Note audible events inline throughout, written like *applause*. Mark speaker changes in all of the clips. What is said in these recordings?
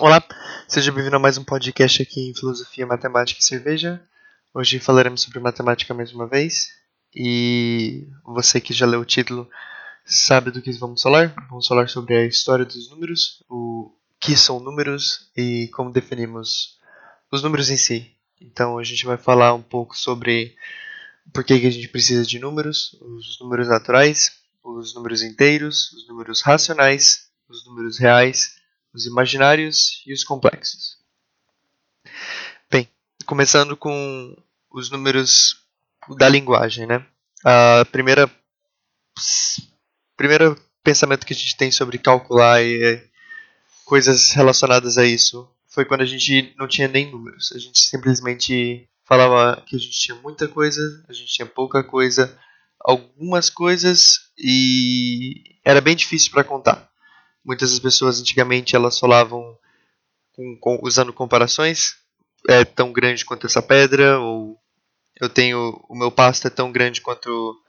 Speaker 1: Olá, seja bem-vindo a mais um podcast aqui em Filosofia, Matemática e Cerveja. Hoje falaremos sobre matemática mais uma vez. E você que já leu o título sabe do que vamos falar. Vamos falar sobre a história dos números, o que são números e como definimos os números em si. Então a gente vai falar um pouco sobre por que, a gente precisa de números, os números naturais, os números inteiros, os números racionais, os números reais os imaginários e os complexos. Bem, começando com os números da linguagem, né? A primeira primeiro pensamento que a gente tem sobre calcular e coisas relacionadas a isso foi quando a gente não tinha nem números. A gente simplesmente falava que a gente tinha muita coisa, a gente tinha pouca coisa, algumas coisas e era bem difícil para contar. Muitas das pessoas antigamente elas falavam com, com, usando comparações, é tão grande quanto essa pedra, ou eu tenho o meu pasto é tão grande quanto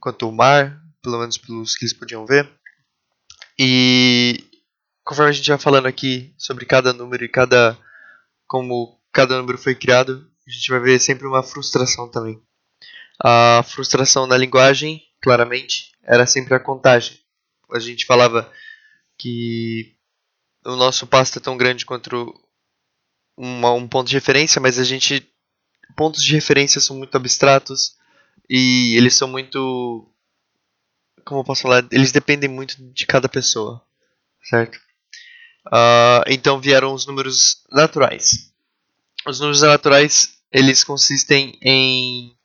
Speaker 1: quanto o mar, pelo menos pelos que eles podiam ver. E conforme a gente vai falando aqui sobre cada número e cada como cada número foi criado, a gente vai ver sempre uma frustração também. A frustração na linguagem, claramente, era sempre a contagem. A gente falava que o nosso pasto é tão grande quanto uma, um ponto de referência, mas a gente pontos de referência são muito abstratos e eles são muito como eu posso falar, eles dependem muito de cada pessoa, certo? Uh, então vieram os números naturais. Os números naturais eles consistem em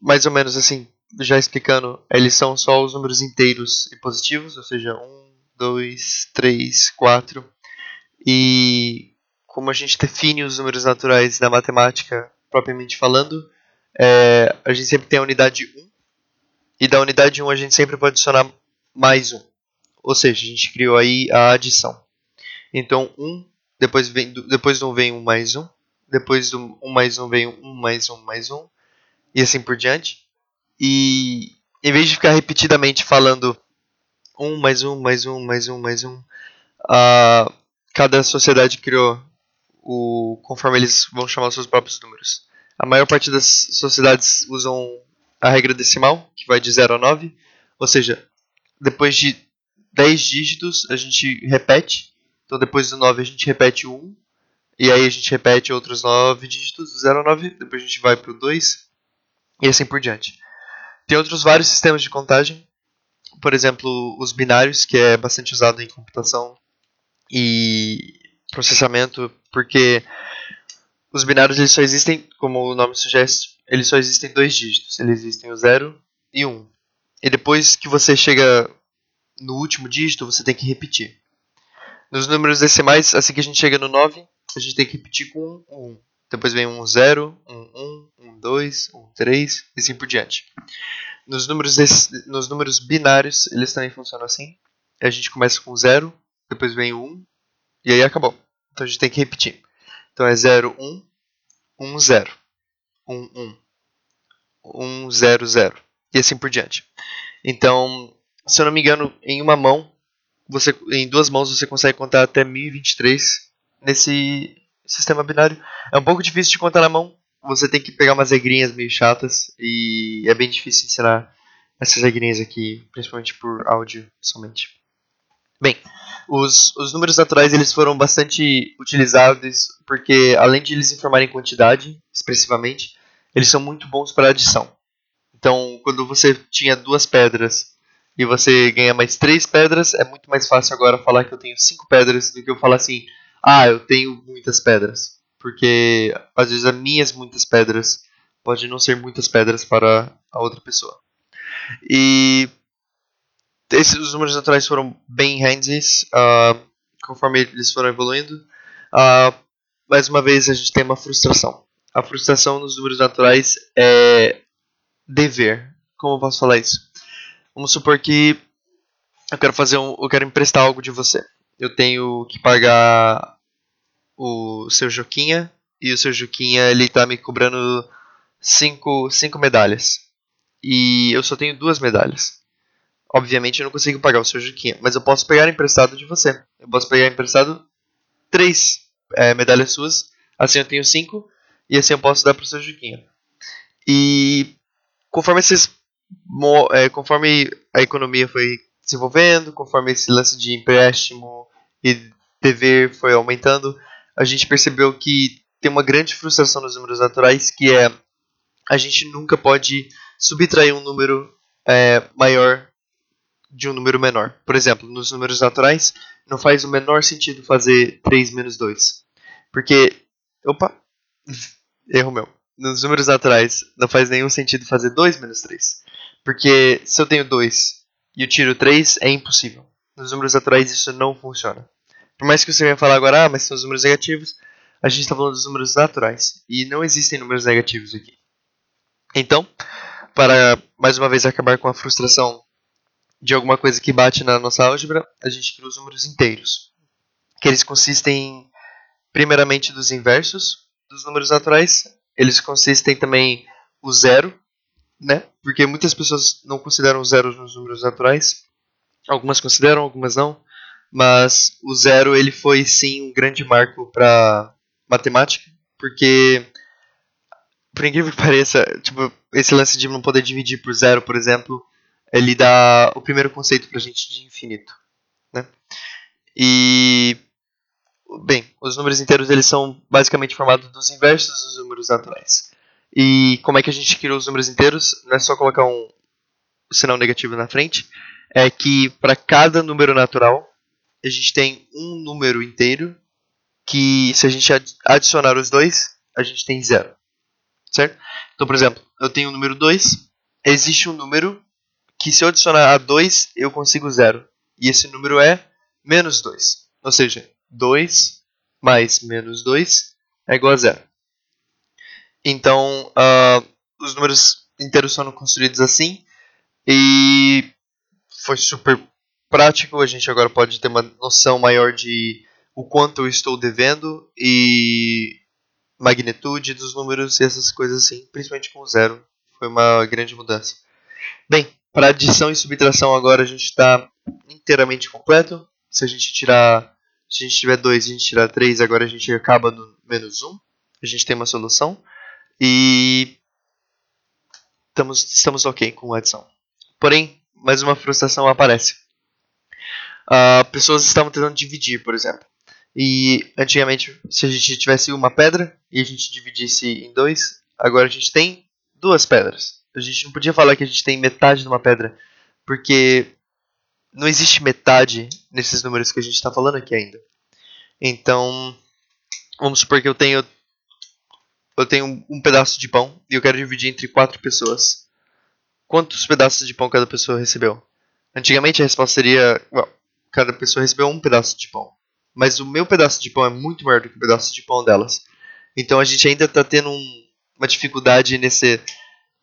Speaker 1: mais ou menos assim já explicando, eles são só os números inteiros e positivos, ou seja, 1, 2, 3, 4. E como a gente define os números naturais na matemática, propriamente falando, é, a gente sempre tem a unidade 1, e da unidade 1 a gente sempre pode adicionar mais 1. Ou seja, a gente criou aí a adição. Então, 1, depois, vem, depois do 1 vem 1 mais 1, depois do 1 mais 1 vem 1 mais 1 mais 1, e assim por diante. E em vez de ficar repetidamente falando um mais um mais um mais um mais um, uh, cada sociedade criou o conforme eles vão chamar os seus próprios números. A maior parte das sociedades usam a regra decimal, que vai de 0 a 9, ou seja, depois de 10 dígitos a gente repete. Então depois do 9 a gente repete o 1, e aí a gente repete outros 9 dígitos, do 0 a 9, depois a gente vai para o 2, e assim por diante. Tem outros vários sistemas de contagem, por exemplo, os binários, que é bastante usado em computação e processamento, porque os binários eles só existem, como o nome sugere, eles só existem dois dígitos. Eles existem o 0 e 1. Um. E depois que você chega no último dígito, você tem que repetir. Nos números decimais, assim que a gente chega no 9, a gente tem que repetir com 1, 1. Depois vem um 0, um 1, um 2, um 3 e assim por diante. Nos números, nos números binários, eles também funcionam assim. A gente começa com 0, depois vem o 1 e aí acabou. Então a gente tem que repetir. Então é 0, 1, 1, 0, 1, 1, 1, 0, 0 e assim por diante. Então, se eu não me engano, em uma mão, você, em duas mãos você consegue contar até 1023 nesse sistema binário é um pouco difícil de contar na mão. Você tem que pegar umas regrinhas meio chatas e é bem difícil ensinar essas regrinhas aqui, principalmente por áudio somente. Bem, os, os números naturais eles foram bastante utilizados porque além de eles informarem quantidade expressivamente, eles são muito bons para adição. Então, quando você tinha duas pedras e você ganha mais três pedras, é muito mais fácil agora falar que eu tenho cinco pedras do que eu falar assim, ah, eu tenho muitas pedras. Porque às vezes as minhas muitas pedras pode não ser muitas pedras para a outra pessoa. E esses os números naturais foram bem hands uh, conforme eles foram evoluindo. Uh, mais uma vez a gente tem uma frustração. A frustração nos números naturais é dever. Como eu posso falar isso? Vamos supor que eu quero fazer um, eu quero emprestar algo de você. Eu tenho que pagar o seu Juquinha e o seu Juquinha ele tá me cobrando cinco, cinco medalhas. E eu só tenho duas medalhas. Obviamente eu não consigo pagar o seu Juquinha, mas eu posso pegar emprestado de você. Eu posso pegar emprestado três é, medalhas suas, assim eu tenho cinco, e assim eu posso dar para o seu Juquinha. E conforme esses é, conforme a economia foi desenvolvendo, conforme esse lance de empréstimo e dever foi aumentando, a gente percebeu que tem uma grande frustração nos números naturais, que é a gente nunca pode subtrair um número é, maior de um número menor. Por exemplo, nos números naturais, não faz o menor sentido fazer 3 menos 2. Porque. Opa! Erro meu. Nos números naturais, não faz nenhum sentido fazer 2 menos 3. Porque se eu tenho 2 e eu tiro 3, é impossível. Nos números naturais, isso não funciona. Por mais que você venha falar agora, ah, mas são os números negativos, a gente está falando dos números naturais. E não existem números negativos aqui. Então, para mais uma vez acabar com a frustração de alguma coisa que bate na nossa álgebra, a gente cria os números inteiros. Que eles consistem primeiramente dos inversos dos números naturais. Eles consistem também o zero, né? Porque muitas pessoas não consideram o zero nos números naturais. Algumas consideram, algumas não. Mas o zero ele foi sim um grande marco para matemática, porque por incrível que pareça, tipo, esse lance de não poder dividir por zero, por exemplo, ele dá o primeiro conceito para a gente de infinito, né? E bem, os números inteiros eles são basicamente formados dos inversos dos números naturais. E como é que a gente criou os números inteiros? Não é só colocar um sinal negativo na frente, é que para cada número natural a gente tem um número inteiro que se a gente adicionar os dois, a gente tem zero. Certo? Então, por exemplo, eu tenho o número 2, existe um número que se eu adicionar a 2, eu consigo zero. E esse número é menos 2. Ou seja, 2 mais menos 2 é igual a zero. Então, uh, os números inteiros foram construídos assim. E foi super prático. A gente agora pode ter uma noção maior de o quanto eu estou devendo e magnitude dos números e essas coisas assim, principalmente com zero. Foi uma grande mudança. Bem, para adição e subtração agora a gente está inteiramente completo. Se a gente tirar, se a gente tiver 2 e a gente tirar 3, agora a gente acaba no menos 1. Um. A gente tem uma solução. E estamos, estamos ok com a adição. Porém, mais uma frustração aparece. Uh, pessoas estavam tentando dividir, por exemplo. E antigamente, se a gente tivesse uma pedra e a gente dividisse em dois, agora a gente tem duas pedras. A gente não podia falar que a gente tem metade de uma pedra, porque não existe metade nesses números que a gente está falando aqui ainda. Então, vamos supor que eu tenho eu tenho um pedaço de pão e eu quero dividir entre quatro pessoas. Quantos pedaços de pão cada pessoa recebeu? Antigamente a resposta seria, well, cada pessoa recebeu um pedaço de pão. Mas o meu pedaço de pão é muito maior do que o pedaço de pão delas. Então a gente ainda está tendo um, uma dificuldade nesse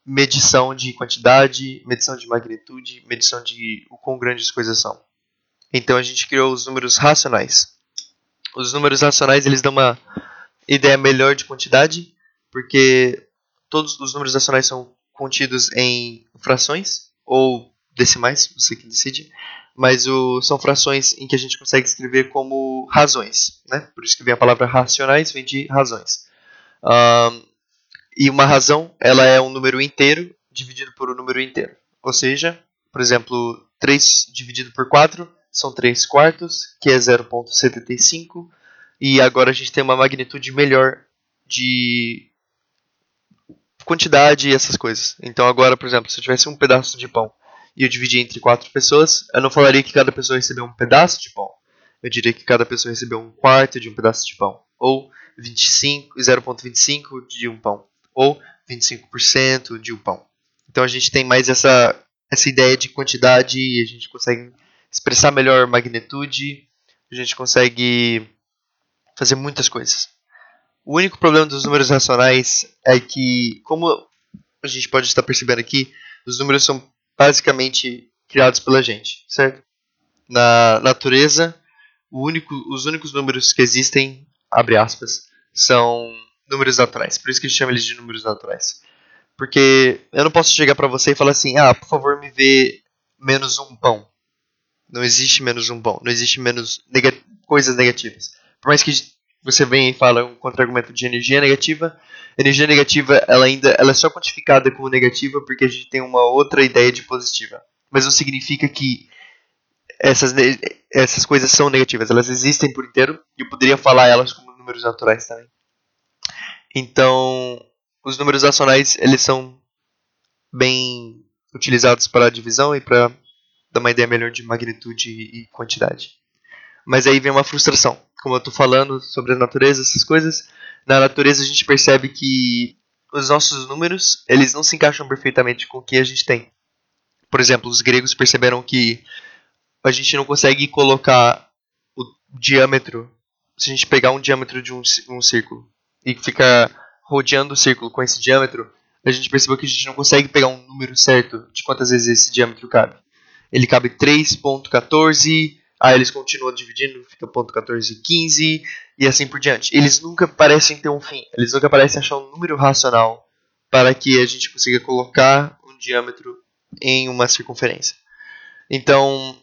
Speaker 1: medição de quantidade, medição de magnitude, medição de o quão grandes as coisas são. Então a gente criou os números racionais. Os números racionais eles dão uma ideia melhor de quantidade, porque todos os números racionais são contidos em frações ou decimais, você que decide, mas o, são frações em que a gente consegue escrever como razões, né? Por isso que vem a palavra racionais, vem de razões. Um, e uma razão, ela é um número inteiro dividido por um número inteiro. Ou seja, por exemplo, 3 dividido por 4 são 3 quartos, que é 0.75. E agora a gente tem uma magnitude melhor de quantidade e essas coisas. Então agora, por exemplo, se eu tivesse um pedaço de pão e eu dividir entre quatro pessoas, eu não falaria que cada pessoa recebeu um pedaço de pão. Eu diria que cada pessoa recebeu um quarto de um pedaço de pão. Ou 25, 0.25 de um pão ou 25% de um pão. Então a gente tem mais essa, essa ideia de quantidade e a gente consegue expressar melhor magnitude, a gente consegue fazer muitas coisas. O único problema dos números racionais é que, como a gente pode estar percebendo aqui, os números são basicamente criados pela gente, certo? Na natureza, único, os únicos números que existem, abre aspas, são números naturais. Por isso que a gente chama eles de números naturais. Porque eu não posso chegar para você e falar assim: ah, por favor, me vê menos um pão. Não existe menos um pão. Não existe menos coisas negativas. Por mais que você venha e fala um contra-argumento de energia negativa, energia negativa ela ainda ela é só quantificada como negativa porque a gente tem uma outra ideia de positiva. Mas não significa que essas, essas coisas são negativas. Elas existem por inteiro e eu poderia falar elas como números naturais também. Então, os números racionais eles são bem utilizados para a divisão e para dar uma ideia melhor de magnitude e quantidade. Mas aí vem uma frustração. Como eu estou falando sobre a natureza, essas coisas, na natureza a gente percebe que os nossos números eles não se encaixam perfeitamente com o que a gente tem. Por exemplo, os gregos perceberam que a gente não consegue colocar o diâmetro. Se a gente pegar um diâmetro de um, um círculo e ficar rodeando o círculo com esse diâmetro, a gente percebeu que a gente não consegue pegar um número certo de quantas vezes esse diâmetro cabe. Ele cabe 3.14, aí eles continuam dividindo, fica ponto 14,15 e assim por diante. Eles nunca parecem ter um fim, eles nunca parecem achar um número racional para que a gente consiga colocar um diâmetro em uma circunferência. Então,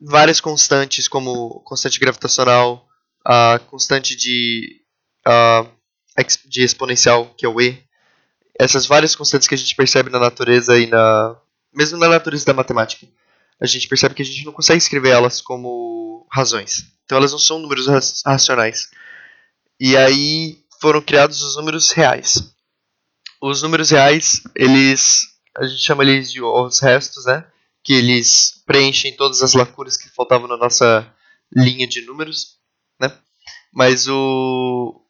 Speaker 1: várias constantes, como constante gravitacional, a constante de, uh, de exponencial, que é o E, essas várias constantes que a gente percebe na natureza e na mesmo na natureza da matemática, a gente percebe que a gente não consegue escrever elas como razões. Então elas não são números racionais. E aí foram criados os números reais. Os números reais, eles a gente chama eles de os restos, né? Que eles preenchem todas as lacunas que faltavam na nossa linha de números, né? Mas o,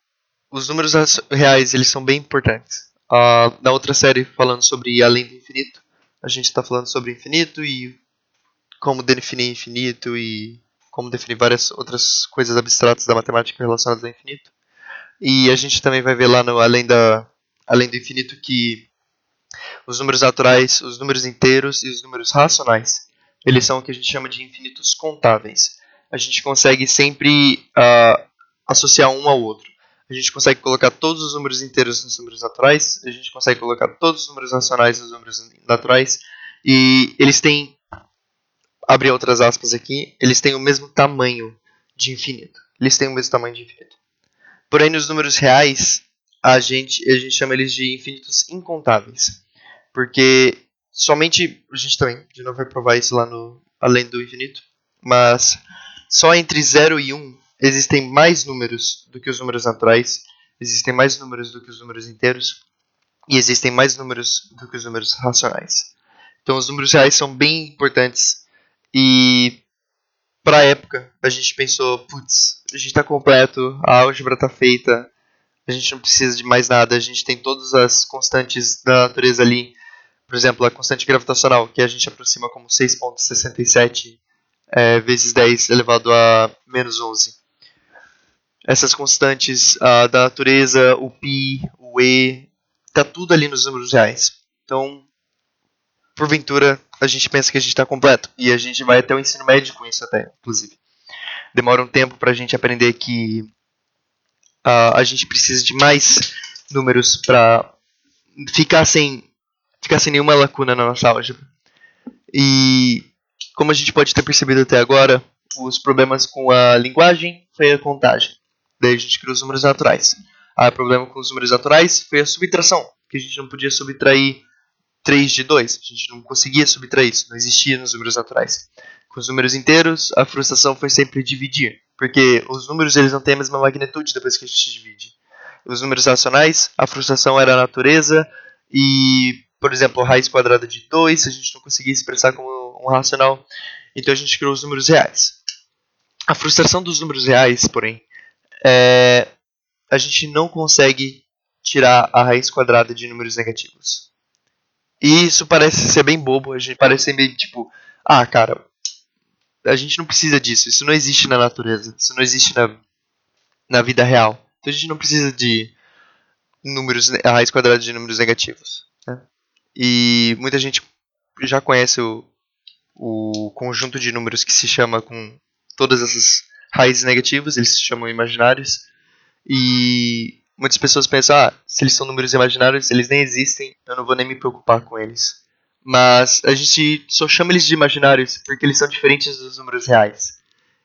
Speaker 1: os números reais, eles são bem importantes. Uh, na outra série, falando sobre Além do Infinito, a gente está falando sobre infinito e como definir infinito e como definir várias outras coisas abstratas da matemática relacionadas ao infinito. E a gente também vai ver lá no Além, da, Além do Infinito que os números naturais, os números inteiros e os números racionais, eles são o que a gente chama de infinitos contáveis. A gente consegue sempre uh, associar um ao outro a gente consegue colocar todos os números inteiros nos números naturais, a gente consegue colocar todos os números racionais nos números naturais, e eles têm, abrir outras aspas aqui, eles têm o mesmo tamanho de infinito. Eles têm o mesmo tamanho de infinito. Porém, nos números reais, a gente, a gente chama eles de infinitos incontáveis. Porque somente, a gente também, de novo vai provar isso lá no Além do Infinito, mas só entre 0 e 1 existem mais números do que os números naturais, existem mais números do que os números inteiros, e existem mais números do que os números racionais. Então os números reais são bem importantes e para a época a gente pensou, putz, a gente está completo, a álgebra está feita, a gente não precisa de mais nada, a gente tem todas as constantes da natureza ali. Por exemplo, a constante gravitacional, que a gente aproxima como 6.67 é, vezes 10 elevado a menos 11 essas constantes da natureza, o π, o e, tá tudo ali nos números reais. Então, porventura, a gente pensa que a gente está completo e a gente vai até o ensino médio com isso até, inclusive. Demora um tempo para a gente aprender que uh, a gente precisa de mais números para ficar sem ficar sem nenhuma lacuna na nossa álgebra. E como a gente pode ter percebido até agora, os problemas com a linguagem foi a contagem. Daí a gente criou os números naturais. Ah, o problema com os números naturais foi a subtração, que a gente não podia subtrair 3 de 2. A gente não conseguia subtrair isso, não existia nos números naturais. Com os números inteiros, a frustração foi sempre dividir, porque os números eles não têm a mesma magnitude depois que a gente divide. Os números racionais, a frustração era a natureza e, por exemplo, raiz quadrada de 2, a gente não conseguia expressar como um racional, então a gente criou os números reais. A frustração dos números reais, porém, é, a gente não consegue tirar a raiz quadrada de números negativos. E isso parece ser bem bobo, a gente parece ser meio tipo, ah, cara, a gente não precisa disso, isso não existe na natureza, isso não existe na, na vida real. Então a gente não precisa de números, a raiz quadrada de números negativos. Né? E muita gente já conhece o, o conjunto de números que se chama com todas essas raízes negativas, eles se chamam imaginários. E muitas pessoas pensam, ah, se eles são números imaginários, eles nem existem, eu não vou nem me preocupar com eles. mas a gente só chama eles de imaginários porque eles são diferentes dos números reais.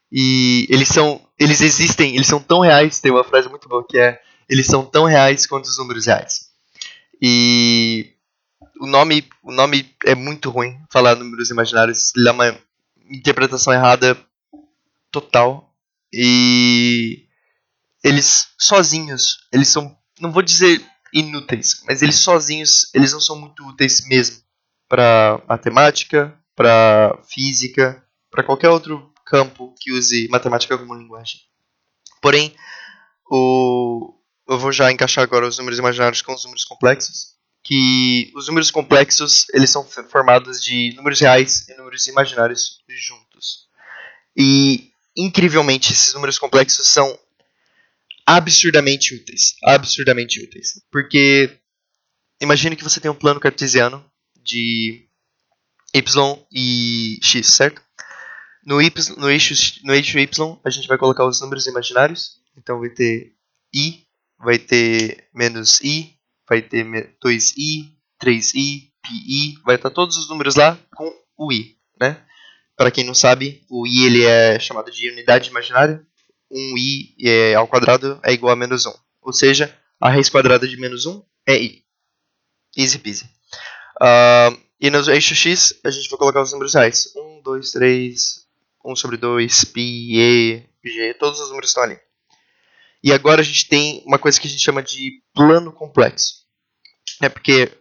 Speaker 1: E eles são, eles existem, eles são tão reais, tem uma frase muito boa que é eles são tão reais quanto os números reais. E o nome, o nome é muito ruim falar números imaginários, ele dá uma interpretação errada total. E eles sozinhos, eles são, não vou dizer inúteis, mas eles sozinhos, eles não são muito úteis mesmo para matemática, para física, para qualquer outro campo que use matemática como linguagem. Porém, o, eu vou já encaixar agora os números imaginários com os números complexos, que os números complexos eles são formados de números reais e números imaginários juntos. E incrivelmente esses números complexos são absurdamente úteis, absurdamente úteis, porque imagine que você tem um plano cartesiano de y e x, certo? No, y, no, eixo, no eixo y a gente vai colocar os números imaginários, então vai ter i, vai ter menos i, vai ter 2i, 3i, pi, vai estar todos os números lá com o i, né? Para quem não sabe, o i ele é chamado de unidade imaginária. 1i é, ao quadrado é igual a menos 1. Ou seja, a raiz quadrada de menos 1 é i. Easy peasy. Uh, e no eixo x, a gente vai colocar os números reais. 1, 2, 3, 1 sobre 2, π, e, g, todos os números estão ali. E agora a gente tem uma coisa que a gente chama de plano complexo. É porque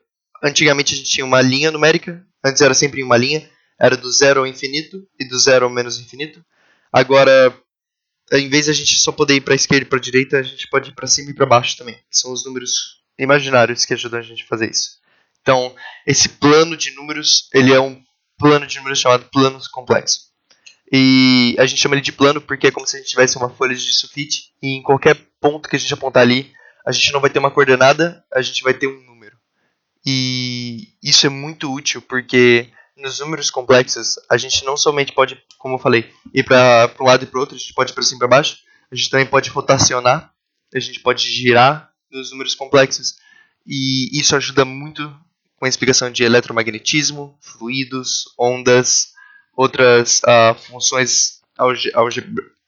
Speaker 1: antigamente a gente tinha uma linha numérica, antes era sempre uma linha, era do zero ao infinito e do zero ao menos infinito. Agora, em vez de a gente só poder ir para esquerda e para direita, a gente pode ir para cima e para baixo também. São os números imaginários que ajudam a gente a fazer isso. Então, esse plano de números, ele é um plano de números chamado plano complexo. E a gente chama ele de plano porque é como se a gente tivesse uma folha de sulfite e em qualquer ponto que a gente apontar ali, a gente não vai ter uma coordenada, a gente vai ter um número. E isso é muito útil porque nos números complexos, a gente não somente pode, como eu falei, ir para um lado e para outro, a gente pode ir para cima e para baixo, a gente também pode rotacionar, a gente pode girar nos números complexos. E isso ajuda muito com a explicação de eletromagnetismo, fluidos, ondas, outras uh, funções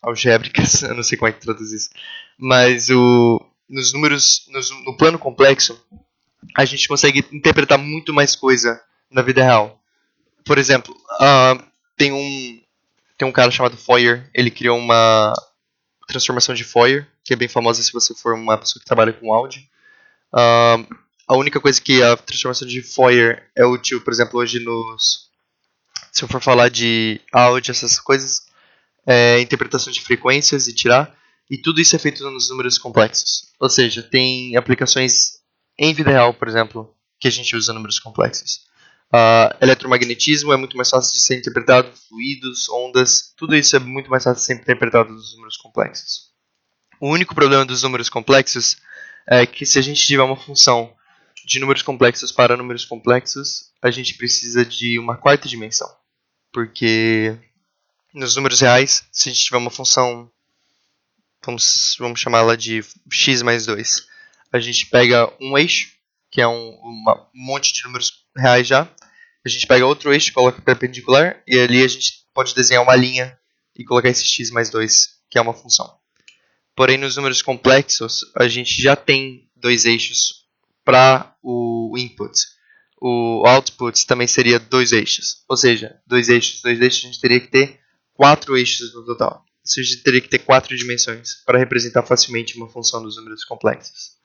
Speaker 1: algébricas, *laughs* eu não sei como é que traduz isso, mas o, nos números, nos, no plano complexo, a gente consegue interpretar muito mais coisa na vida real. Por exemplo, uh, tem um tem um cara chamado Fourier, ele criou uma transformação de Fourier, que é bem famosa se você for uma pessoa que trabalha com áudio. Uh, a única coisa que a transformação de Fourier é útil, por exemplo, hoje nos. Se eu for falar de áudio, essas coisas, é interpretação de frequências e tirar. E tudo isso é feito nos números complexos. Ou seja, tem aplicações em vida real, por exemplo, que a gente usa números complexos. Uh, eletromagnetismo é muito mais fácil de ser interpretado, fluidos, ondas, tudo isso é muito mais fácil de ser interpretado nos números complexos. O único problema dos números complexos é que se a gente tiver uma função de números complexos para números complexos, a gente precisa de uma quarta dimensão. Porque nos números reais, se a gente tiver uma função, vamos, vamos chamá-la de x mais 2, a gente pega um eixo, que é um, um monte de números reais já, a gente pega outro eixo, coloca perpendicular, e ali a gente pode desenhar uma linha e colocar esse x mais 2, que é uma função. Porém, nos números complexos, a gente já tem dois eixos para o input. O output também seria dois eixos. Ou seja, dois eixos, dois eixos, a gente teria que ter quatro eixos no total. Ou seja, a gente teria que ter quatro dimensões para representar facilmente uma função dos números complexos.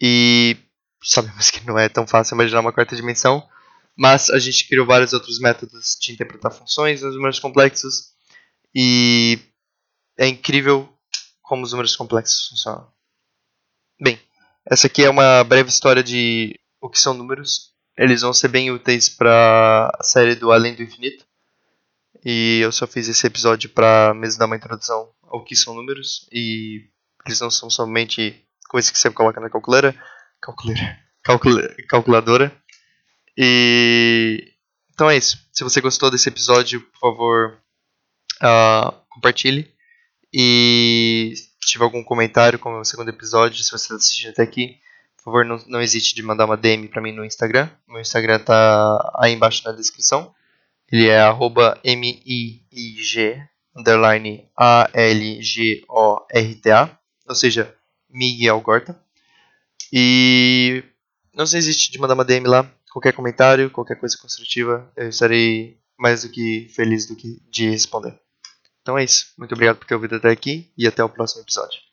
Speaker 1: E sabemos que não é tão fácil imaginar uma quarta dimensão, mas a gente criou vários outros métodos de interpretar funções nos números complexos e é incrível como os números complexos funcionam. Bem, essa aqui é uma breve história de o que são números. Eles vão ser bem úteis para a série do Além do Infinito. E eu só fiz esse episódio para mesmo dar uma introdução ao que são números. E eles não são somente coisas que você coloca na calculadora. Calculadora. Calcula, calculadora. E. Então é isso. Se você gostou desse episódio, por favor, uh, compartilhe. E se tiver algum comentário, como é o segundo episódio, se você está assistindo até aqui, por favor, não, não hesite de mandar uma DM pra mim no Instagram. Meu Instagram tá aí embaixo na descrição. Ele é arroba M-I-I-G underline A-L-G-O-R-T-A. Ou seja, Miguel Gorta. E não se existe de mandar uma DM lá. Qualquer comentário, qualquer coisa construtiva, eu estarei mais do que feliz do que de responder. Então é isso. Muito obrigado por ter ouvido até aqui e até o próximo episódio.